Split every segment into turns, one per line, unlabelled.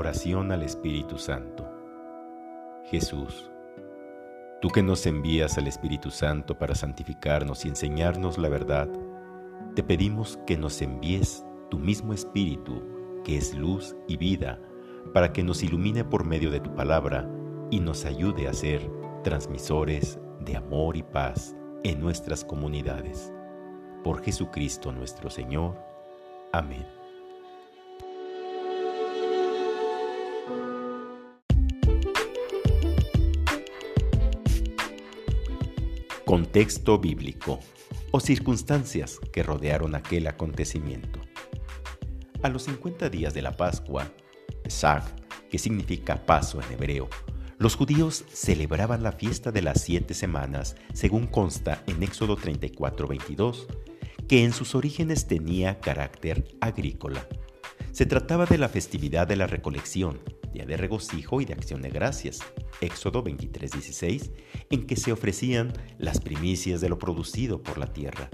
Oración al Espíritu Santo. Jesús, tú que nos envías al Espíritu Santo para santificarnos y enseñarnos la verdad, te pedimos que nos envíes tu mismo Espíritu, que es luz y vida, para que nos ilumine por medio de tu palabra y nos ayude a ser transmisores de amor y paz en nuestras comunidades. Por Jesucristo nuestro Señor. Amén. Contexto bíblico o circunstancias que rodearon aquel acontecimiento. A los 50 días de la Pascua, Pesach, que significa paso en hebreo, los judíos celebraban la fiesta de las siete semanas, según consta en Éxodo 34:22, que en sus orígenes tenía carácter agrícola. Se trataba de la festividad de la recolección, día de regocijo y de acción de gracias, Éxodo 23:16, en que se ofrecían las primicias de lo producido por la tierra.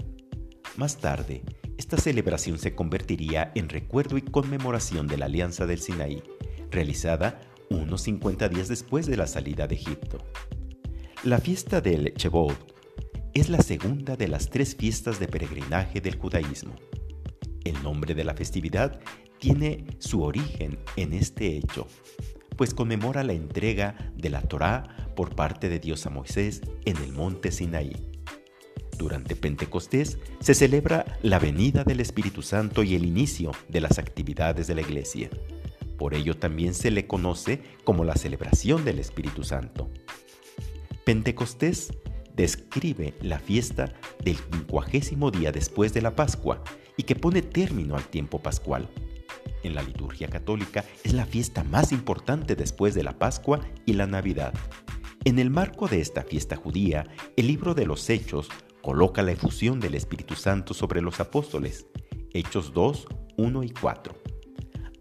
Más tarde, esta celebración se convertiría en recuerdo y conmemoración de la Alianza del Sinaí, realizada unos 50 días después de la salida de Egipto. La fiesta del Chebot es la segunda de las tres fiestas de peregrinaje del judaísmo. El nombre de la festividad tiene su origen en este hecho, pues conmemora la entrega de la Torá por parte de Dios a Moisés en el monte Sinaí. Durante Pentecostés se celebra la venida del Espíritu Santo y el inicio de las actividades de la Iglesia. Por ello también se le conoce como la celebración del Espíritu Santo. Pentecostés describe la fiesta del quincuagésimo día después de la Pascua y que pone término al tiempo pascual en la liturgia católica es la fiesta más importante después de la Pascua y la Navidad. En el marco de esta fiesta judía, el libro de los Hechos coloca la efusión del Espíritu Santo sobre los apóstoles, Hechos 2, 1 y 4.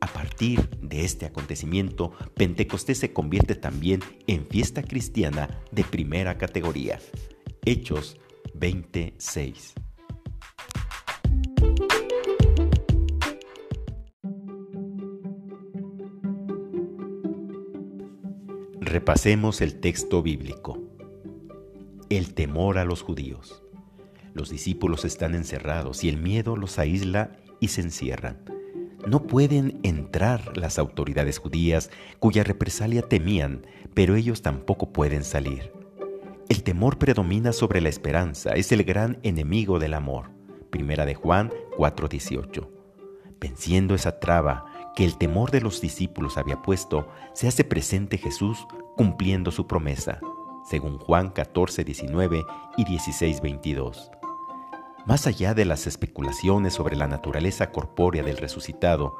A partir de este acontecimiento, Pentecostés se convierte también en fiesta cristiana de primera categoría. Hechos 26. Repasemos el texto bíblico. El temor a los judíos. Los discípulos están encerrados y el miedo los aísla y se encierran. No pueden entrar las autoridades judías cuya represalia temían, pero ellos tampoco pueden salir. El temor predomina sobre la esperanza, es el gran enemigo del amor. Primera de Juan 4:18. Venciendo esa traba, que el temor de los discípulos había puesto, se hace presente Jesús cumpliendo su promesa, según Juan 14, 19 y 16, 22. Más allá de las especulaciones sobre la naturaleza corpórea del resucitado,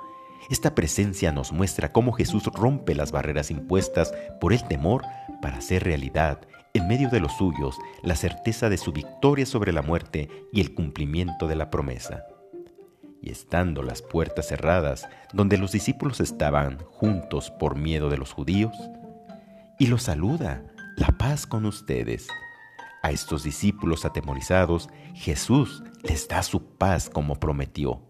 esta presencia nos muestra cómo Jesús rompe las barreras impuestas por el temor para hacer realidad, en medio de los suyos, la certeza de su victoria sobre la muerte y el cumplimiento de la promesa estando las puertas cerradas, donde los discípulos estaban juntos por miedo de los judíos, y los saluda, la paz con ustedes. A estos discípulos atemorizados, Jesús les da su paz como prometió.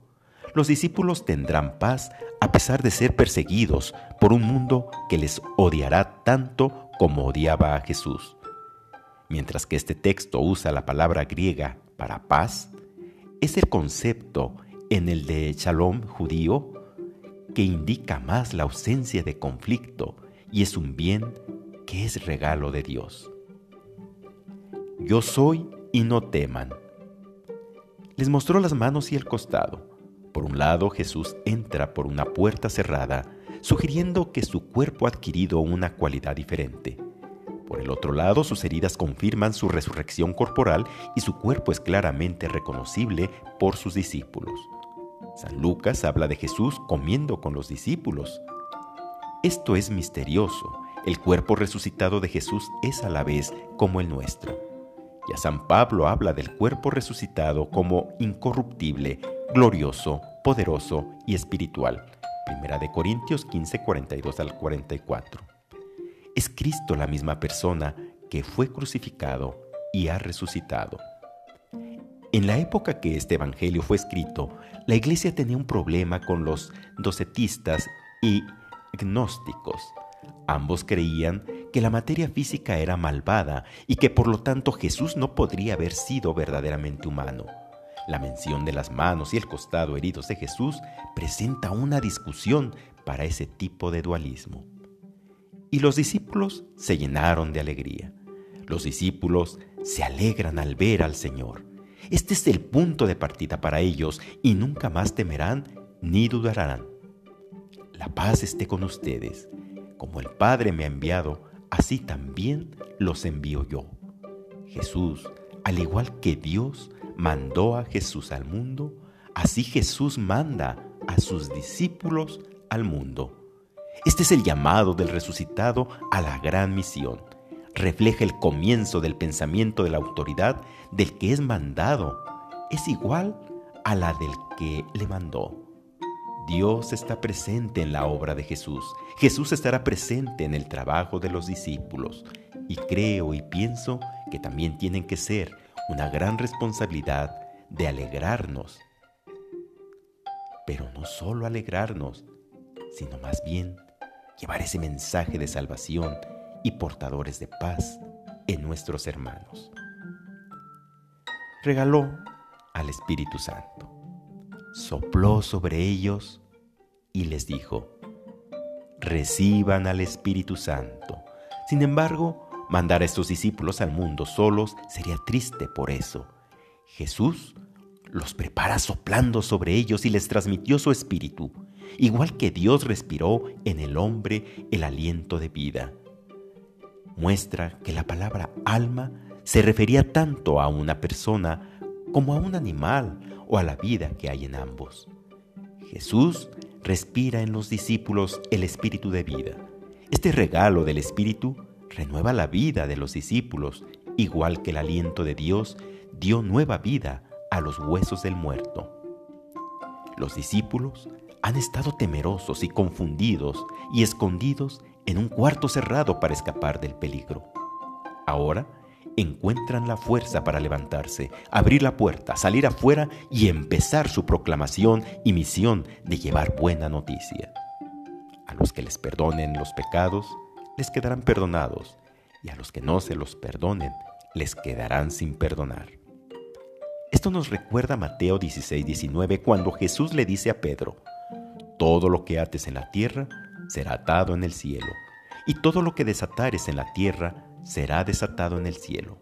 Los discípulos tendrán paz a pesar de ser perseguidos por un mundo que les odiará tanto como odiaba a Jesús. Mientras que este texto usa la palabra griega para paz, es el concepto en el de Shalom judío, que indica más la ausencia de conflicto y es un bien que es regalo de Dios. Yo soy y no teman. Les mostró las manos y el costado. Por un lado, Jesús entra por una puerta cerrada, sugiriendo que su cuerpo ha adquirido una cualidad diferente. Por el otro lado, sus heridas confirman su resurrección corporal y su cuerpo es claramente reconocible por sus discípulos. San Lucas habla de Jesús comiendo con los discípulos. Esto es misterioso. El cuerpo resucitado de Jesús es a la vez como el nuestro. Y a San Pablo habla del cuerpo resucitado como incorruptible, glorioso, poderoso y espiritual. Primera de Corintios 15, 42 al 44. Es Cristo la misma persona que fue crucificado y ha resucitado. En la época que este Evangelio fue escrito, la iglesia tenía un problema con los docetistas y gnósticos. Ambos creían que la materia física era malvada y que por lo tanto Jesús no podría haber sido verdaderamente humano. La mención de las manos y el costado heridos de Jesús presenta una discusión para ese tipo de dualismo. Y los discípulos se llenaron de alegría. Los discípulos se alegran al ver al Señor. Este es el punto de partida para ellos y nunca más temerán ni dudarán. La paz esté con ustedes. Como el Padre me ha enviado, así también los envío yo. Jesús, al igual que Dios mandó a Jesús al mundo, así Jesús manda a sus discípulos al mundo. Este es el llamado del resucitado a la gran misión. Refleja el comienzo del pensamiento de la autoridad del que es mandado. Es igual a la del que le mandó. Dios está presente en la obra de Jesús. Jesús estará presente en el trabajo de los discípulos. Y creo y pienso que también tienen que ser una gran responsabilidad de alegrarnos. Pero no solo alegrarnos, sino más bien llevar ese mensaje de salvación y portadores de paz en nuestros hermanos. Regaló al Espíritu Santo, sopló sobre ellos y les dijo, reciban al Espíritu Santo. Sin embargo, mandar a estos discípulos al mundo solos sería triste por eso. Jesús los prepara soplando sobre ellos y les transmitió su espíritu igual que Dios respiró en el hombre el aliento de vida. Muestra que la palabra alma se refería tanto a una persona como a un animal o a la vida que hay en ambos. Jesús respira en los discípulos el espíritu de vida. Este regalo del espíritu renueva la vida de los discípulos, igual que el aliento de Dios dio nueva vida a los huesos del muerto. Los discípulos han estado temerosos y confundidos y escondidos en un cuarto cerrado para escapar del peligro. Ahora encuentran la fuerza para levantarse, abrir la puerta, salir afuera y empezar su proclamación y misión de llevar buena noticia. A los que les perdonen los pecados, les quedarán perdonados, y a los que no se los perdonen, les quedarán sin perdonar. Esto nos recuerda Mateo 16, 19, cuando Jesús le dice a Pedro, todo lo que ates en la tierra será atado en el cielo, y todo lo que desatares en la tierra será desatado en el cielo.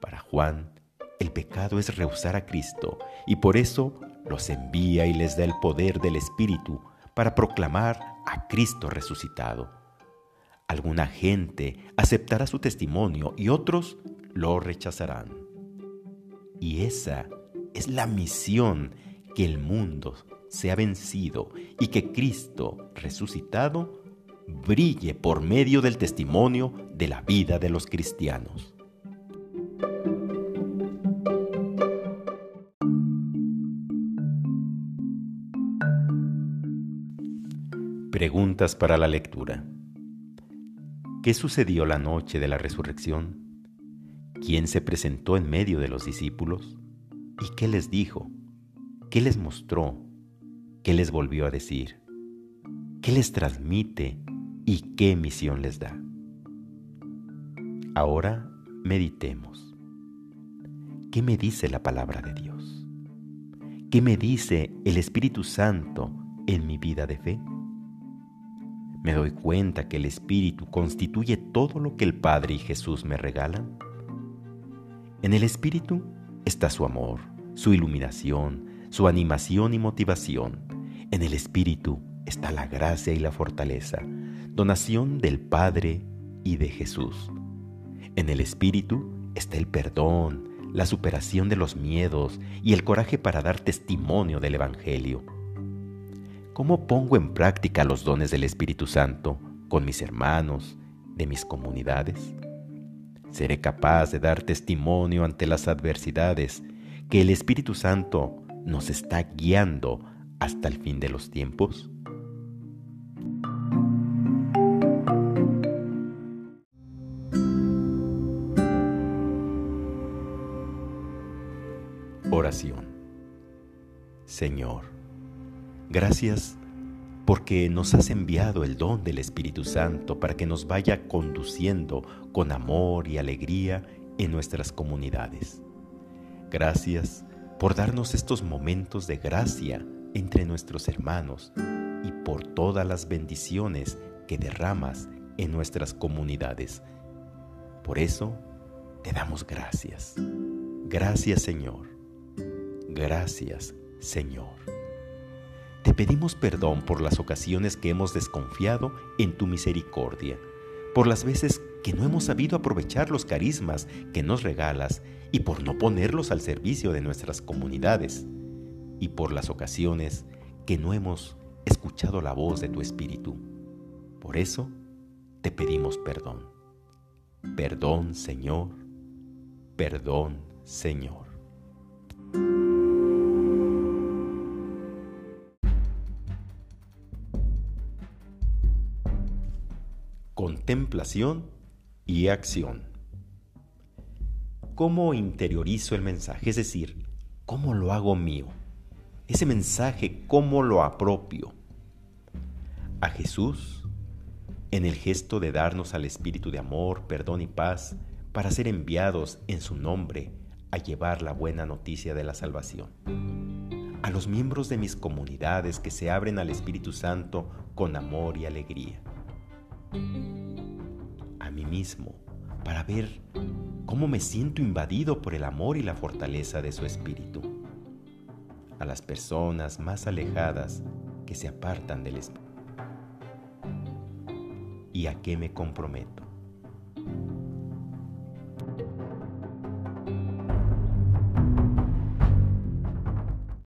Para Juan, el pecado es rehusar a Cristo, y por eso los envía y les da el poder del Espíritu para proclamar a Cristo resucitado. Alguna gente aceptará su testimonio y otros lo rechazarán. Y esa es la misión que el mundo se ha vencido y que Cristo resucitado brille por medio del testimonio de la vida de los cristianos. Preguntas para la lectura. ¿Qué sucedió la noche de la resurrección? ¿Quién se presentó en medio de los discípulos? ¿Y qué les dijo? ¿Qué les mostró? ¿Qué les volvió a decir? ¿Qué les transmite y qué misión les da? Ahora meditemos. ¿Qué me dice la palabra de Dios? ¿Qué me dice el Espíritu Santo en mi vida de fe? ¿Me doy cuenta que el Espíritu constituye todo lo que el Padre y Jesús me regalan? En el Espíritu está su amor, su iluminación, su animación y motivación. En el Espíritu está la gracia y la fortaleza, donación del Padre y de Jesús. En el Espíritu está el perdón, la superación de los miedos y el coraje para dar testimonio del Evangelio. ¿Cómo pongo en práctica los dones del Espíritu Santo con mis hermanos, de mis comunidades? ¿Seré capaz de dar testimonio ante las adversidades que el Espíritu Santo nos está guiando hasta el fin de los tiempos? Oración. Señor, gracias porque nos has enviado el don del Espíritu Santo para que nos vaya conduciendo con amor y alegría en nuestras comunidades. Gracias por darnos estos momentos de gracia entre nuestros hermanos y por todas las bendiciones que derramas en nuestras comunidades. Por eso te damos gracias. Gracias Señor. Gracias Señor. Te pedimos perdón por las ocasiones que hemos desconfiado en tu misericordia, por las veces que no hemos sabido aprovechar los carismas que nos regalas y por no ponerlos al servicio de nuestras comunidades, y por las ocasiones que no hemos escuchado la voz de tu Espíritu. Por eso te pedimos perdón. Perdón, Señor. Perdón, Señor. Contemplación y acción. ¿Cómo interiorizo el mensaje? Es decir, ¿cómo lo hago mío? Ese mensaje, ¿cómo lo apropio? A Jesús, en el gesto de darnos al Espíritu de amor, perdón y paz, para ser enviados en su nombre a llevar la buena noticia de la salvación. A los miembros de mis comunidades que se abren al Espíritu Santo con amor y alegría a mí mismo para ver cómo me siento invadido por el amor y la fortaleza de su espíritu. A las personas más alejadas que se apartan del espíritu. ¿Y a qué me comprometo?